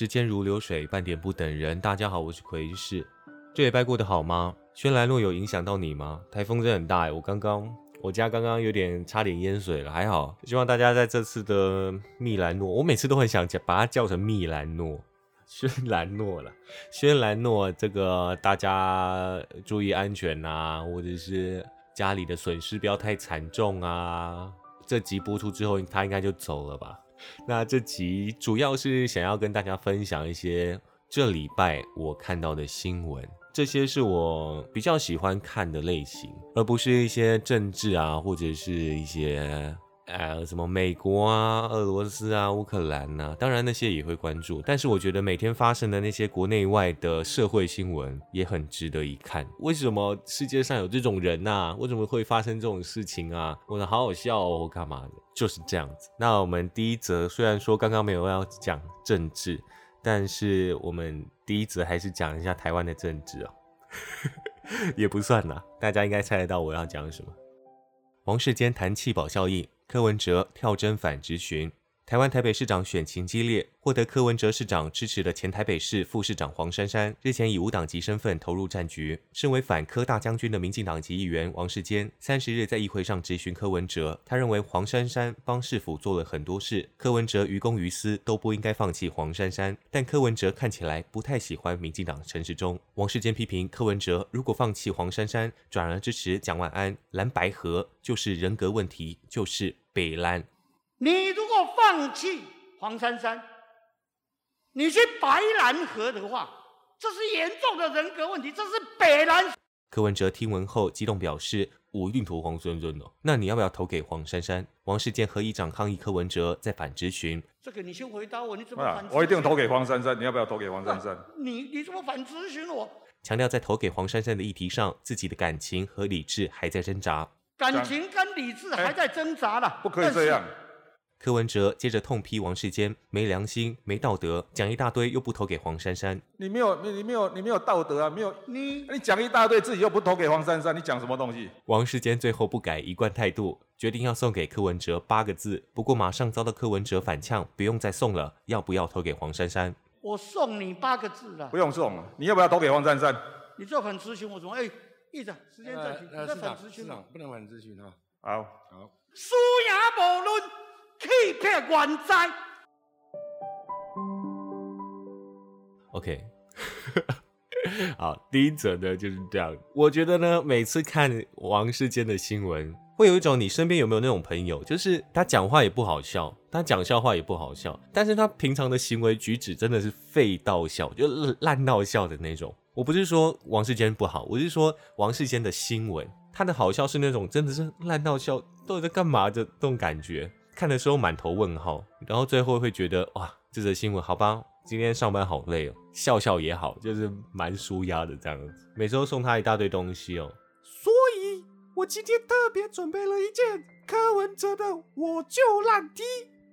时间如流水，半点不等人。大家好，我是奎士。这礼拜过得好吗？轩岚诺有影响到你吗？台风真的很大哎，我刚刚我家刚刚有点差点淹水了，还好。希望大家在这次的密兰诺，我每次都很想叫把它叫成密兰诺、轩岚诺了。轩岚诺，这个大家注意安全呐，或者是家里的损失不要太惨重啊。这集播出之后，他应该就走了吧？那这集主要是想要跟大家分享一些这礼拜我看到的新闻，这些是我比较喜欢看的类型，而不是一些政治啊，或者是一些。呃，什么美国啊、俄罗斯啊、乌克兰呐，当然那些也会关注，但是我觉得每天发生的那些国内外的社会新闻也很值得一看。为什么世界上有这种人呐？为什么会发生这种事情啊？我的好好笑哦，干嘛的？就是这样子。那我们第一则虽然说刚刚没有要讲政治，但是我们第一则还是讲一下台湾的政治哦，也不算啦，大家应该猜得到我要讲什么。王世坚谈弃保效应。柯文哲跳针反直询，台湾台北市长选情激烈，获得柯文哲市长支持的前台北市副市长黄珊珊，日前以无党籍身份投入战局。身为反柯大将军的民进党籍议员王世坚，三十日在议会上质询柯文哲，他认为黄珊珊帮市府做了很多事，柯文哲于公于私都不应该放弃黄珊珊，但柯文哲看起来不太喜欢民进党陈时中。王世坚批评柯文哲如果放弃黄珊珊，转而支持蒋万安、蓝白合，就是人格问题，就是。北蓝，你如果放弃黄珊珊，你去白蓝河的话，这是严重的人格问题，这是北兰。柯文哲听闻后激动表示：“我一定投黄珊珊哦。”那你要不要投给黄珊珊？王世坚和议长抗议柯文哲在反质询。这个你先回答我，你怎么反？我一定投给黄珊珊，你要不要投给黄珊珊？你你怎么反质询我？强调在投给黄珊珊的议题上，自己的感情和理智还在挣扎。感情跟理智还在挣扎了，不可以这样。柯文哲接着痛批王世坚没良心、没道德，讲一大堆又不投给黄珊珊。你没有，你你没有，你没有道德啊！没有你，你讲一大堆，自己又不投给黄珊珊，你讲什么东西？王世坚最后不改一贯态度，决定要送给柯文哲八个字。不过马上遭到柯文哲反呛，不用再送了，要不要投给黄珊珊？我送你八个字了，不用送了，你要不要投给黄珊珊？你就很咨询我什么？哎。议长，时间暂停。呃，市长，市长不能很咨询哈。好，好。输赢无论，欺骗冤哉。OK，好，第一则呢就是这样。我觉得呢，每次看王世坚的新闻，会有一种你身边有没有那种朋友，就是他讲话也不好笑，他讲笑话也不好笑，但是他平常的行为举止真的是废到笑，就烂到笑的那种。我不是说王世坚不好，我是说王世坚的新闻，他的好笑是那种真的是烂到笑，到底在干嘛的这种感觉，看的时候满头问号，然后最后会觉得哇，这则新闻好吧，今天上班好累哦，笑笑也好，就是蛮舒压的这样子。每周送他一大堆东西哦，所以我今天特别准备了一件柯文哲的我就烂 T，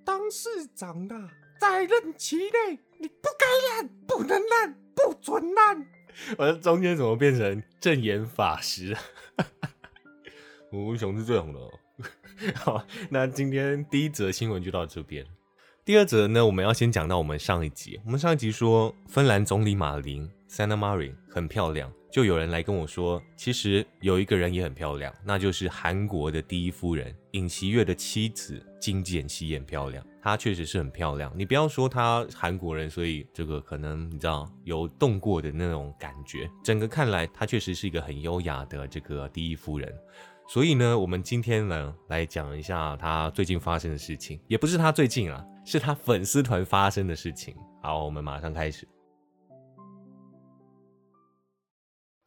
当市长的在任期内你不该烂，不能烂，不准烂。我的中间怎么变成正言法师？吴雄是最红的。好，那今天第一则新闻就到这边。第二则呢，我们要先讲到我们上一集。我们上一集说，芬兰总理马林 （Sanna Marin） 很漂亮，就有人来跟我说，其实有一个人也很漂亮，那就是韩国的第一夫人尹锡月的妻子金建熙也很漂亮。她确实是很漂亮，你不要说她韩国人，所以这个可能你知道有动过的那种感觉。整个看来，她确实是一个很优雅的这个第一夫人。所以呢，我们今天呢来讲一下他最近发生的事情，也不是他最近啊，是他粉丝团发生的事情。好，我们马上开始。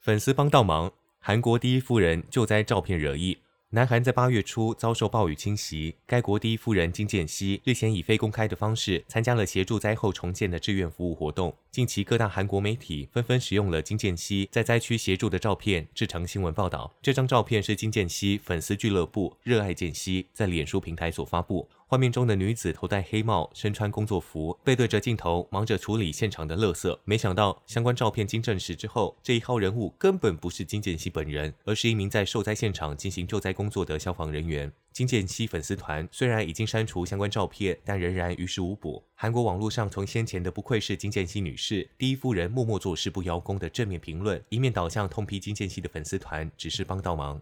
粉丝帮倒忙，韩国第一夫人救灾照片惹意。南韩在八月初遭受暴雨侵袭，该国第一夫人金建熙日前以非公开的方式参加了协助灾后重建的志愿服务活动。近期各大韩国媒体纷纷使用了金建熙在灾区协助的照片制成新闻报道。这张照片是金建熙粉丝俱乐部热爱建熙在脸书平台所发布。画面中的女子头戴黑帽，身穿工作服，背对着镜头，忙着处理现场的垃圾。没想到，相关照片经证实之后，这一号人物根本不是金建熙本人，而是一名在受灾现场进行救灾工作的消防人员。金建熙粉丝团虽然已经删除相关照片，但仍然于事无补。韩国网络上从先前的“不愧是金建熙女士，第一夫人默默做事不邀功”的正面评论，一面倒向痛批金建熙的粉丝团只是帮倒忙。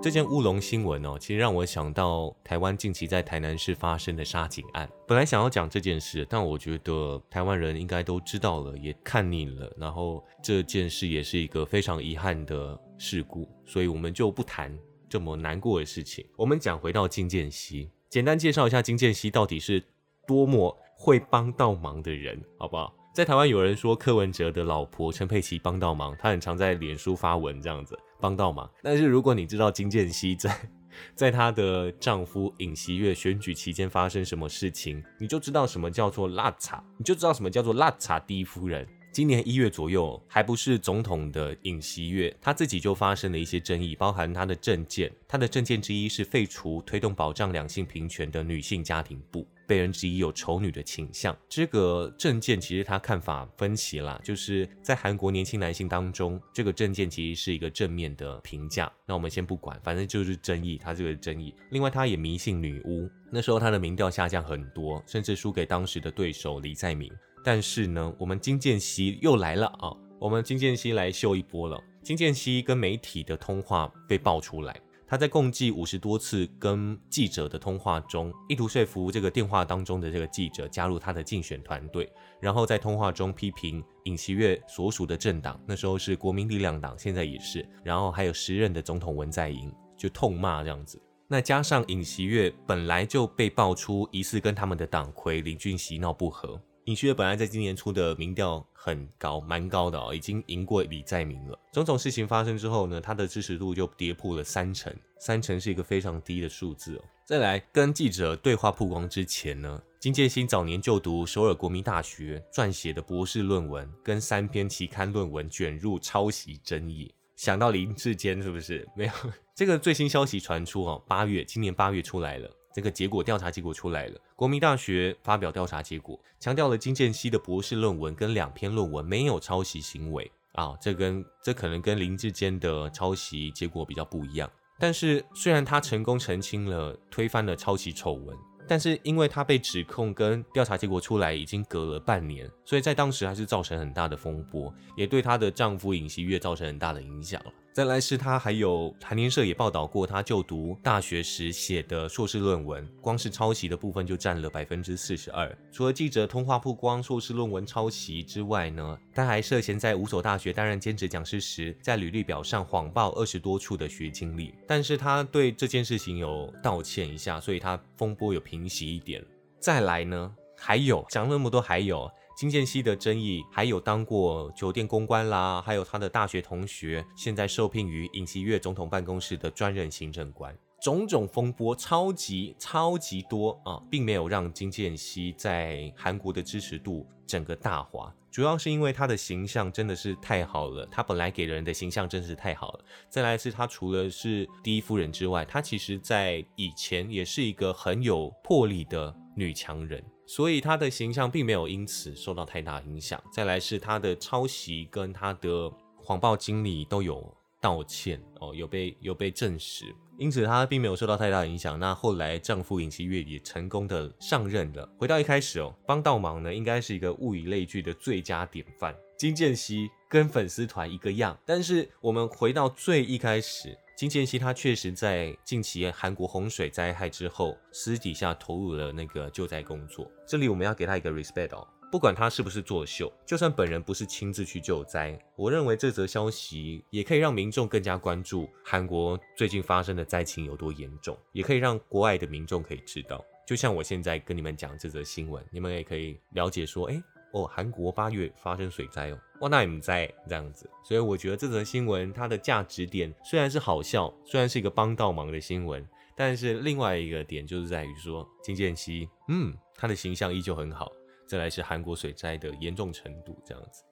这件乌龙新闻哦，其实让我想到台湾近期在台南市发生的杀警案。本来想要讲这件事，但我觉得台湾人应该都知道了，也看腻了。然后这件事也是一个非常遗憾的事故，所以我们就不谈这么难过的事情。我们讲回到金建熙，简单介绍一下金建熙到底是多么会帮到忙的人，好不好？在台湾有人说柯文哲的老婆陈佩琪帮倒忙，她很常在脸书发文这样子。帮到忙，但是如果你知道金建熙在 在她的丈夫尹锡悦选举期间发生什么事情，你就知道什么叫做辣茶，你就知道什么叫做辣茶第一夫人。今年一月左右，还不是总统的尹锡悦，他自己就发生了一些争议，包含他的政见，他的政见之一是废除推动保障两性平权的女性家庭部。被人质疑有丑女的倾向，这个证件其实他看法分歧啦，就是在韩国年轻男性当中，这个证件其实是一个正面的评价。那我们先不管，反正就是争议，他这个争议。另外，他也迷信女巫，那时候他的民调下降很多，甚至输给当时的对手李在明。但是呢，我们金建熙又来了啊，我们金建熙来秀一波了。金建熙跟媒体的通话被爆出来。他在共计五十多次跟记者的通话中，意图说服这个电话当中的这个记者加入他的竞选团队，然后在通话中批评尹锡悦所属的政党，那时候是国民力量党，现在也是，然后还有时任的总统文在寅，就痛骂这样子。那加上尹锡悦本来就被爆出疑似跟他们的党魁林俊熙闹不和。尹锡悦本来在今年初的民调很高，蛮高的哦，已经赢过李在明了。种种事情发生之后呢，他的支持度就跌破了三成，三成是一个非常低的数字哦。再来跟记者对话曝光之前呢，金建新早年就读首尔国民大学撰写的博士论文跟三篇期刊论文卷入抄袭争议，想到林志坚是不是？没有，这个最新消息传出哦，八月今年八月出来了。这个结果调查结果出来了，国民大学发表调查结果，强调了金建熙的博士论文跟两篇论文没有抄袭行为啊，这跟这可能跟林志坚的抄袭结果比较不一样。但是虽然他成功澄清了，推翻了抄袭丑闻，但是因为他被指控跟调查结果出来已经隔了半年，所以在当时还是造成很大的风波，也对她的丈夫尹锡悦造成很大的影响了。再来是他还有韩联社也报道过，他就读大学时写的硕士论文，光是抄袭的部分就占了百分之四十二。除了记者通话曝光硕士论文抄袭之外呢，他还涉嫌在五所大学担任兼职讲师时，在履历表上谎报二十多处的学经历。但是他对这件事情有道歉一下，所以他风波有平息一点。再来呢，还有讲那么多，还有。金建熙的争议，还有当过酒店公关啦，还有他的大学同学，现在受聘于尹锡悦总统办公室的专任行政官，种种风波超级超级多啊，并没有让金建熙在韩国的支持度整个大滑，主要是因为他的形象真的是太好了，他本来给人的形象真是太好了。再来是他除了是第一夫人之外，他其实在以前也是一个很有魄力的女强人。所以他的形象并没有因此受到太大影响。再来是他的抄袭跟他的谎报经历都有道歉哦，有被有被证实，因此他并没有受到太大影响。那后来丈夫尹锡悦也成功的上任了。回到一开始哦，帮倒忙呢，应该是一个物以类聚的最佳典范。金建熙跟粉丝团一个样，但是我们回到最一开始。金建熙他确实在近期韩国洪水灾害之后，私底下投入了那个救灾工作。这里我们要给他一个 respect 哦，不管他是不是作秀，就算本人不是亲自去救灾，我认为这则消息也可以让民众更加关注韩国最近发生的灾情有多严重，也可以让国外的民众可以知道。就像我现在跟你们讲这则新闻，你们也可以了解说，哎。哦，韩国八月发生水灾哦，哇，那你们在这样子，所以我觉得这则新闻它的价值点虽然是好笑，虽然是一个帮倒忙的新闻，但是另外一个点就是在于说金建熙，嗯，他的形象依旧很好。再来是韩国水灾的严重程度这样子。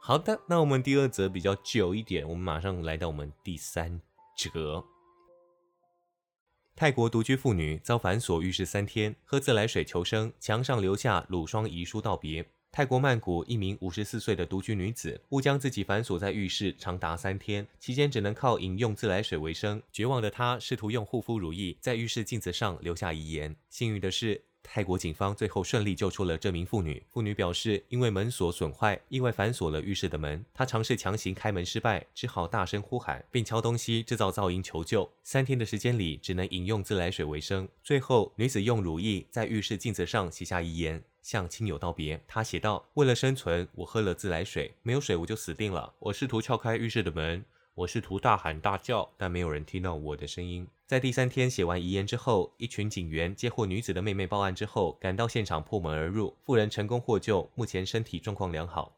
好的，那我们第二则比较久一点，我们马上来到我们第三则。泰国独居妇女遭反锁浴室三天，喝自来水求生，墙上留下乳霜遗书道别。泰国曼谷一名五十四岁的独居女子误将自己反锁在浴室长达三天，期间只能靠饮用自来水为生。绝望的她试图用护肤乳液在浴室镜子上留下遗言。幸运的是。泰国警方最后顺利救出了这名妇女。妇女表示，因为门锁损坏，意外反锁了浴室的门。她尝试强行开门失败，只好大声呼喊，并敲东西制造噪音求救。三天的时间里，只能饮用自来水为生。最后，女子用乳液在浴室镜子上写下遗言，向亲友道别。她写道：“为了生存，我喝了自来水，没有水我就死定了。我试图撬开浴室的门。”我试图大喊大叫，但没有人听到我的声音。在第三天写完遗言之后，一群警员接获女子的妹妹报案之后，赶到现场破门而入，妇人成功获救，目前身体状况良好。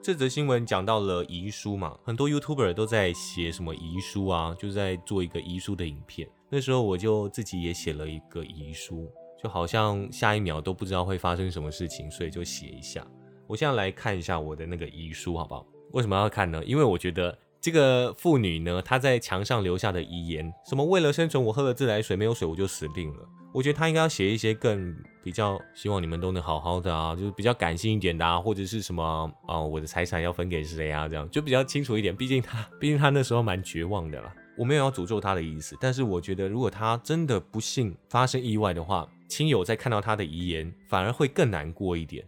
这则新闻讲到了遗书嘛，很多 YouTuber 都在写什么遗书啊，就在做一个遗书的影片。那时候我就自己也写了一个遗书，就好像下一秒都不知道会发生什么事情，所以就写一下。我现在来看一下我的那个遗书，好不好？为什么要看呢？因为我觉得这个妇女呢，她在墙上留下的遗言，什么为了生存，我喝了自来水，没有水我就死定了。我觉得她应该要写一些更比较希望你们都能好好的啊，就是比较感性一点的啊，或者是什么啊，我的财产要分给谁啊，这样就比较清楚一点。毕竟她，毕竟她那时候蛮绝望的啦。我没有要诅咒她的意思，但是我觉得如果她真的不幸发生意外的话，亲友在看到她的遗言，反而会更难过一点。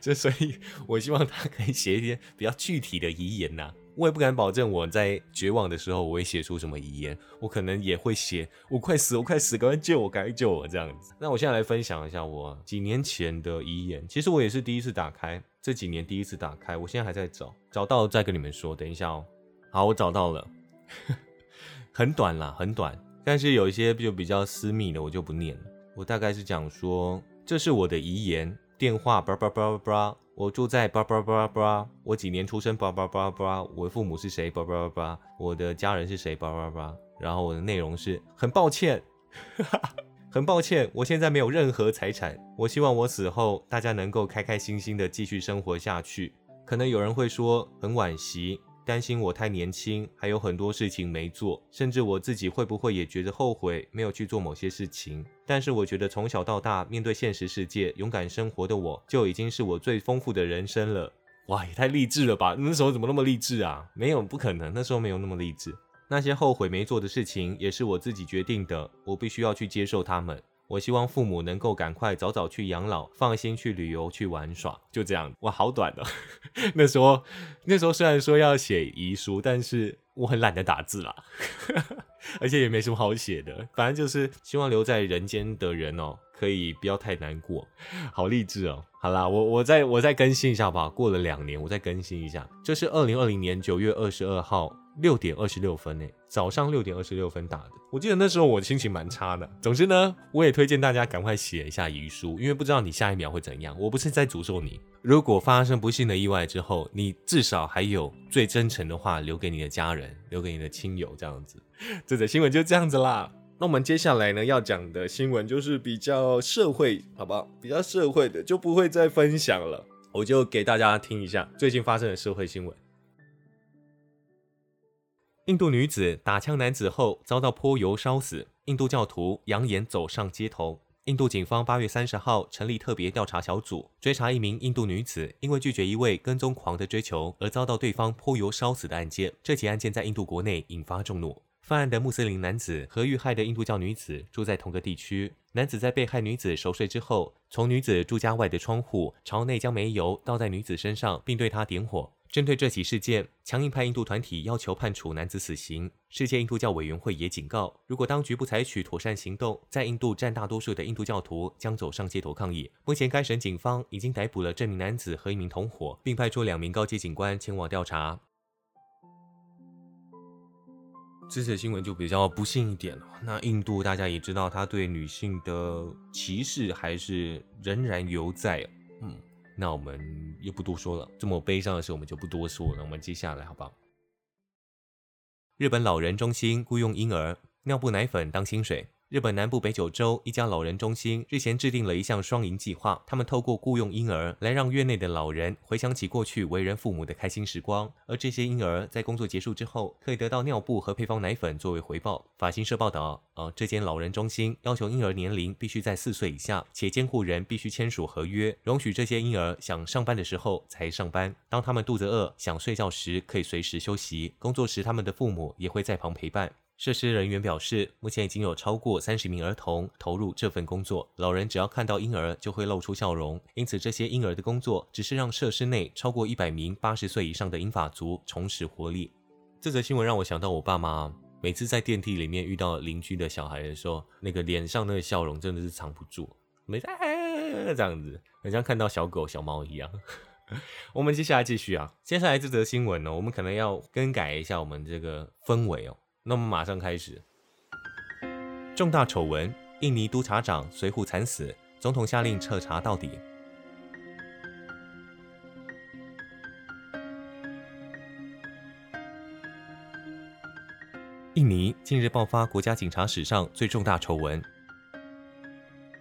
就所以，我希望他可以写一些比较具体的遗言呐。我也不敢保证我在绝望的时候我会写出什么遗言，我可能也会写“我快死，我快死，赶快救我，赶快救我”这样子。那我现在来分享一下我几年前的遗言。其实我也是第一次打开，这几年第一次打开，我现在还在找，找到再跟你们说。等一下哦。好，我找到了，很短啦，很短，但是有一些就比较私密的，我就不念了。我大概是讲说，这是我的遗言。电话叭叭叭叭叭，我住在叭叭叭叭，我几年出生叭叭叭叭，我父母是谁叭叭叭叭，我的家人是谁叭叭叭，然后我的内容是很抱歉，很抱歉，我现在没有任何财产，我希望我死后大家能够开开心心的继续生活下去。可能有人会说很惋惜。担心我太年轻，还有很多事情没做，甚至我自己会不会也觉得后悔没有去做某些事情？但是我觉得从小到大面对现实世界，勇敢生活的我就已经是我最丰富的人生了。哇，也太励志了吧！那时候怎么那么励志啊？没有，不可能，那时候没有那么励志。那些后悔没做的事情也是我自己决定的，我必须要去接受他们。我希望父母能够赶快早早去养老，放心去旅游去玩耍，就这样。哇，好短的。那时候，那时候虽然说要写遗书，但是我很懒得打字啦，而且也没什么好写的。反正就是希望留在人间的人哦，可以不要太难过。好励志哦。好啦，我我再我再更新一下吧。过了两年，我再更新一下。这是二零二零年九月二十二号。六点二十六分诶，早上六点二十六分打的。我记得那时候我心情蛮差的。总之呢，我也推荐大家赶快写一下遗书，因为不知道你下一秒会怎样。我不是在诅咒你，如果发生不幸的意外之后，你至少还有最真诚的话留给你的家人，留给你的亲友，这样子。这则新闻就这样子啦。那我们接下来呢要讲的新闻就是比较社会，好不好？比较社会的就不会再分享了，我就给大家听一下最近发生的社会新闻。印度女子打枪男子后遭到泼油烧死，印度教徒扬言走上街头。印度警方八月三十号成立特别调查小组，追查一名印度女子因为拒绝一位跟踪狂的追求而遭到对方泼油烧死的案件。这起案件在印度国内引发众怒。犯案的穆斯林男子和遇害的印度教女子住在同个地区。男子在被害女子熟睡之后，从女子住家外的窗户朝内将煤油倒在女子身上，并对她点火。针对这起事件，强硬派印度团体要求判处男子死刑。世界印度教委员会也警告，如果当局不采取妥善行动，在印度占大多数的印度教徒将走上街头抗议。目前，该省警方已经逮捕了这名男子和一名同伙，并派出两名高级警官前往调查。这则新闻就比较不幸一点了。那印度大家也知道，他对女性的歧视还是仍然犹在。嗯。那我们又不多说了，这么悲伤的事我们就不多说了。我们接下来好不好？日本老人中心雇佣婴儿尿布奶粉当薪水。日本南部北九州一家老人中心日前制定了一项双赢计划，他们透过雇佣婴儿来让院内的老人回想起过去为人父母的开心时光，而这些婴儿在工作结束之后可以得到尿布和配方奶粉作为回报。法新社报道，呃，这间老人中心要求婴儿年龄必须在四岁以下，且监护人必须签署合约，容许这些婴儿想上班的时候才上班，当他们肚子饿想睡觉时可以随时休息，工作时他们的父母也会在旁陪伴。设施人员表示，目前已经有超过三十名儿童投入这份工作。老人只要看到婴儿就会露出笑容，因此这些婴儿的工作只是让设施内超过一百名八十岁以上的英法族重拾活力。这则新闻让我想到我爸妈，每次在电梯里面遇到邻居的小孩的时候，那个脸上那个笑容真的是藏不住，没这样子，很像看到小狗小猫一样。我们接下来继续啊，接下来这则新闻呢，我们可能要更改一下我们这个氛围哦。那么马上开始。重大丑闻：印尼督察长随扈惨死，总统下令彻查到底。印尼近日爆发国家警察史上最重大丑闻。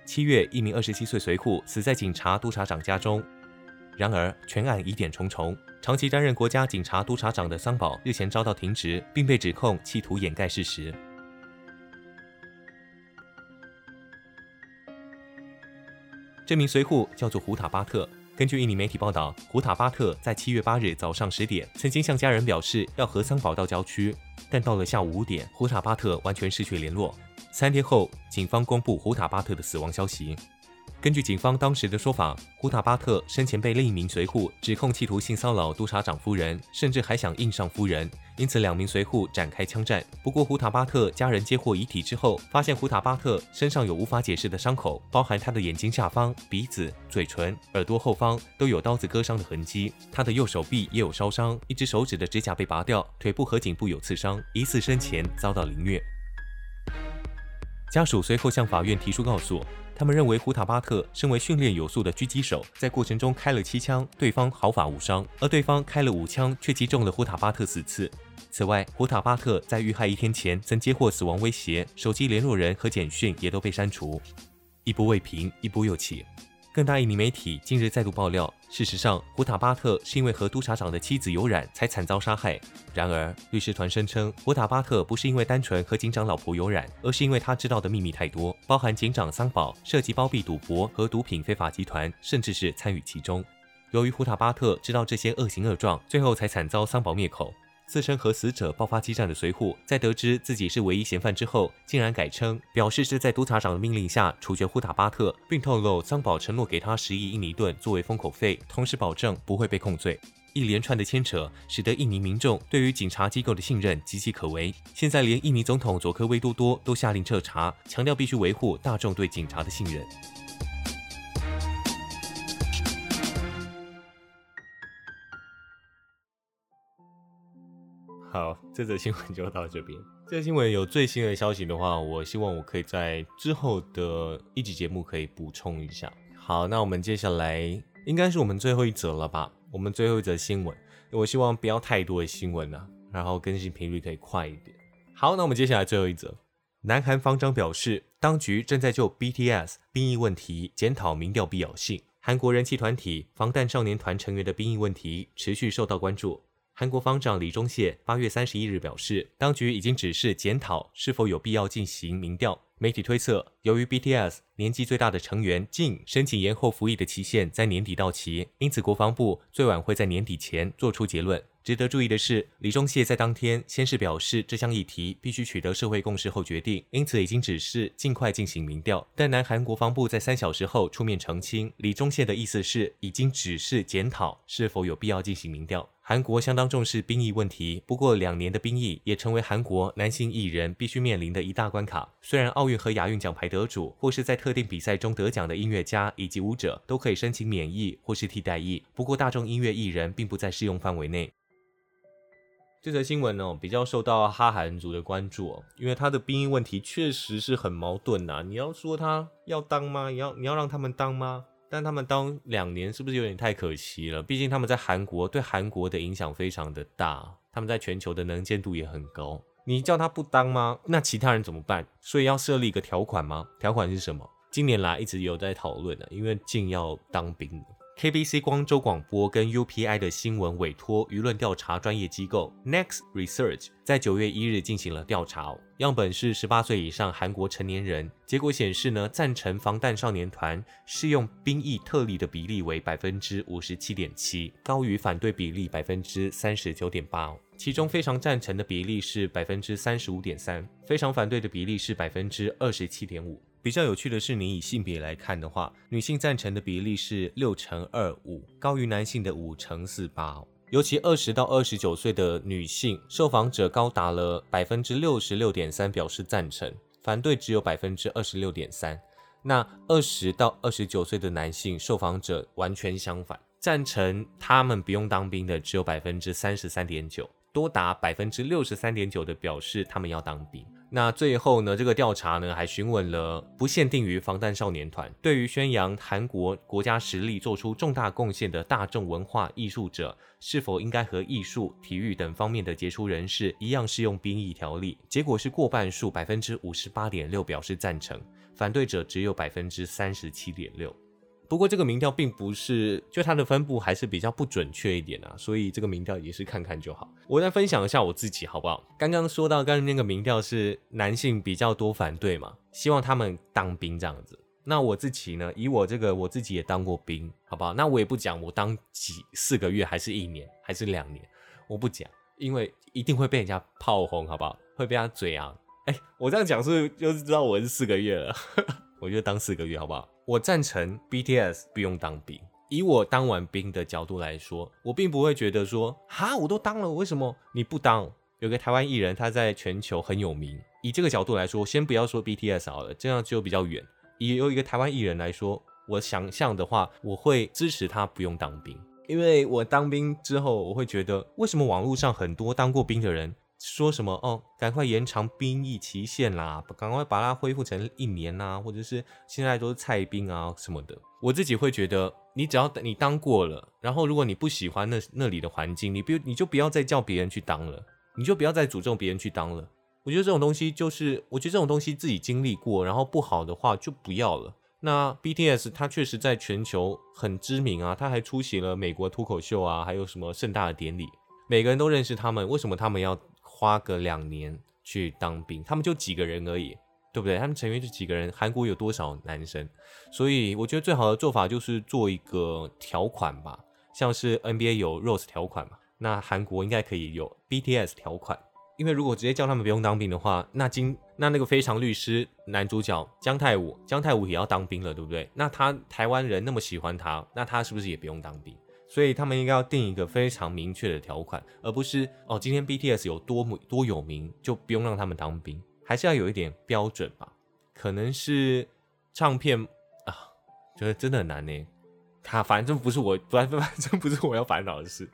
七月，一名二十七岁随扈死在警察督察长家中。然而，全案疑点重重。长期担任国家警察督察长的桑宝日前遭到停职，并被指控企图掩盖事实。这名随护叫做胡塔巴特。根据印尼媒体报道，胡塔巴特在七月八日早上十点曾经向家人表示要和桑宝到郊区，但到了下午五点，胡塔巴特完全失去联络。三天后，警方公布胡塔巴特的死亡消息。根据警方当时的说法，胡塔巴特生前被另一名随扈指控企图性骚扰督察长夫人，甚至还想硬上夫人，因此两名随扈展开枪战。不过，胡塔巴特家人接获遗体之后，发现胡塔巴特身上有无法解释的伤口，包含他的眼睛下方、鼻子、嘴唇、耳朵后方都有刀子割伤的痕迹，他的右手臂也有烧伤，一只手指的指甲被拔掉，腿部和颈部有刺伤，疑似生前遭到凌虐。家属随后向法院提出告诉。他们认为胡塔巴特身为训练有素的狙击手，在过程中开了七枪，对方毫发无伤；而对方开了五枪，却击中了胡塔巴特四次。此外，胡塔巴特在遇害一天前曾接获死亡威胁，手机联络人和简讯也都被删除。一波未平，一波又起。更大印尼媒体近日再度爆料，事实上，胡塔巴特是因为和督察长的妻子有染才惨遭杀害。然而，律师团声称，胡塔巴特不是因为单纯和警长老婆有染，而是因为他知道的秘密太多，包含警长桑宝涉及包庇赌博和毒品非法集团，甚至是参与其中。由于胡塔巴特知道这些恶行恶状，最后才惨遭桑宝灭口。自称和死者爆发激战的随护，在得知自己是唯一嫌犯之后，竟然改称表示是在督察长的命令下处决胡塔巴特，并透露桑宝承诺给他十亿印尼盾作为封口费，同时保证不会被控罪。一连串的牵扯，使得印尼民众对于警察机构的信任岌岌可危。现在连印尼总统佐科威多多都下令彻查，强调必须维护大众对警察的信任。好，这则新闻就到这边。这则新闻有最新的消息的话，我希望我可以在之后的一集节目可以补充一下。好，那我们接下来应该是我们最后一则了吧？我们最后一则新闻，我希望不要太多的新闻了，然后更新频率可以快一点。好，那我们接下来最后一则，南韩方丈表示，当局正在就 BTS 兵役问题检讨民调必要性。韩国人气团体防弹少年团成员的兵役问题持续受到关注。韩国方丈李忠燮八月三十一日表示，当局已经指示检讨是否有必要进行民调。媒体推测，由于 BTS 年纪最大的成员静申请延后服役的期限在年底到期，因此国防部最晚会在年底前做出结论。值得注意的是，李忠燮在当天先是表示这项议题必须取得社会共识后决定，因此已经指示尽快进行民调。但南韩国防部在三小时后出面澄清，李忠燮的意思是已经指示检讨是否有必要进行民调。韩国相当重视兵役问题，不过两年的兵役也成为韩国男性艺人必须面临的一大关卡。虽然奥运和亚运奖牌得主或是在特定比赛中得奖的音乐家以及舞者都可以申请免役或是替代役，不过大众音乐艺人并不在适用范围内。这则新闻呢，比较受到哈韩族的关注，因为他的兵役问题确实是很矛盾呐。你要说他要当吗？你要你要让他们当吗？但他们当两年是不是有点太可惜了？毕竟他们在韩国对韩国的影响非常的大，他们在全球的能见度也很高。你叫他不当吗？那其他人怎么办？所以要设立一个条款吗？条款是什么？近年来一直有在讨论的，因为竟要当兵。KBC 光州广播跟 UPI 的新闻委托舆论调查专业机构 Next Research 在九月一日进行了调查，样本是十八岁以上韩国成年人。结果显示呢，赞成防弹少年团适用兵役特例的比例为百分之五十七点七，高于反对比例百分之三十九点八。其中非常赞成的比例是百分之三十五点三，非常反对的比例是百分之二十七点五。比较有趣的是，你以性别来看的话，女性赞成的比例是六乘二五，高于男性的五乘四八。尤其二十到二十九岁的女性受访者高达了百分之六十六点三表示赞成，反对只有百分之二十六点三。那二十到二十九岁的男性受访者完全相反，赞成他们不用当兵的只有百分之三十三点九，多达百分之六十三点九的表示他们要当兵。那最后呢？这个调查呢，还询问了不限定于防弹少年团，对于宣扬韩国国家实力做出重大贡献的大众文化艺术者，是否应该和艺术、体育等方面的杰出人士一样适用兵役条例？结果是过半数，百分之五十八点六表示赞成，反对者只有百分之三十七点六。不过这个民调并不是，就它的分布还是比较不准确一点啊，所以这个民调也是看看就好。我再分享一下我自己好不好？刚刚说到刚才那个民调是男性比较多反对嘛，希望他们当兵这样子。那我自己呢，以我这个我自己也当过兵，好不好？那我也不讲我当几四个月还是一年还是两年，我不讲，因为一定会被人家炮轰，好不好？会被他嘴啊。哎，我这样讲是就是知道我是四个月了，我就当四个月好不好？我赞成 BTS 不用当兵。以我当完兵的角度来说，我并不会觉得说，哈，我都当了，为什么你不当？有个台湾艺人，他在全球很有名。以这个角度来说，先不要说 BTS 好了，这样就比较远。以有一个台湾艺人来说，我想象的话，我会支持他不用当兵，因为我当兵之后，我会觉得，为什么网络上很多当过兵的人？说什么哦？赶快延长兵役期限啦！赶快把它恢复成一年呐，或者是现在都是菜兵啊什么的。我自己会觉得，你只要你当过了，然后如果你不喜欢那那里的环境，你不你就不要再叫别人去当了，你就不要再诅咒别人去当了。我觉得这种东西就是，我觉得这种东西自己经历过，然后不好的话就不要了。那 BTS 它确实在全球很知名啊，他还出席了美国脱口秀啊，还有什么盛大的典礼，每个人都认识他们。为什么他们要？花个两年去当兵，他们就几个人而已，对不对？他们成员就几个人，韩国有多少男生？所以我觉得最好的做法就是做一个条款吧，像是 NBA 有 Rose 条款嘛，那韩国应该可以有 BTS 条款。因为如果直接叫他们不用当兵的话，那今那那个非常律师男主角姜泰武，姜泰武也要当兵了，对不对？那他台湾人那么喜欢他，那他是不是也不用当兵？所以他们应该要定一个非常明确的条款，而不是哦，今天 BTS 有多么多有名就不用让他们当兵，还是要有一点标准吧？可能是唱片啊，觉得真的很难呢。他反正不是我，反正反正不是我要烦恼的事。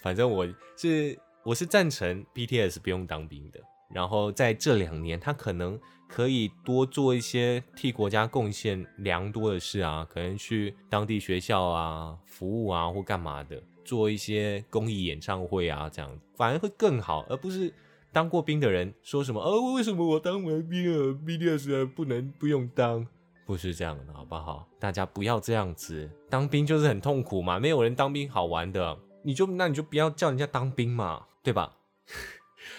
反正我是我是赞成 BTS 不用当兵的。然后在这两年，他可能可以多做一些替国家贡献良多的事啊，可能去当地学校啊服务啊，或干嘛的，做一些公益演唱会啊，这样反而会更好，而不是当过兵的人说什么，呃，为什么我当完兵了，BTS 不能不用当？不是这样的，好不好？大家不要这样子，当兵就是很痛苦嘛，没有人当兵好玩的，你就那你就不要叫人家当兵嘛，对吧？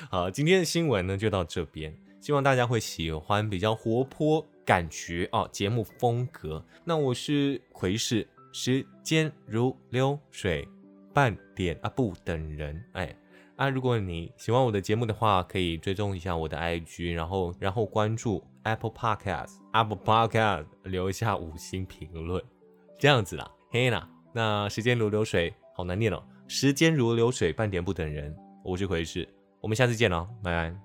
好，今天的新闻呢就到这边，希望大家会喜欢比较活泼感觉哦节目风格。那我是奎氏，时间如流水，半点啊不等人。哎啊，如果你喜欢我的节目的话，可以追踪一下我的 IG，然后然后关注 Apple Podcast，Apple Podcast 留一下五星评论，这样子啦，嘿啦。那时间如流水，好难念哦。时间如流水，半点不等人。我是奎氏。我们下次见喽，拜拜。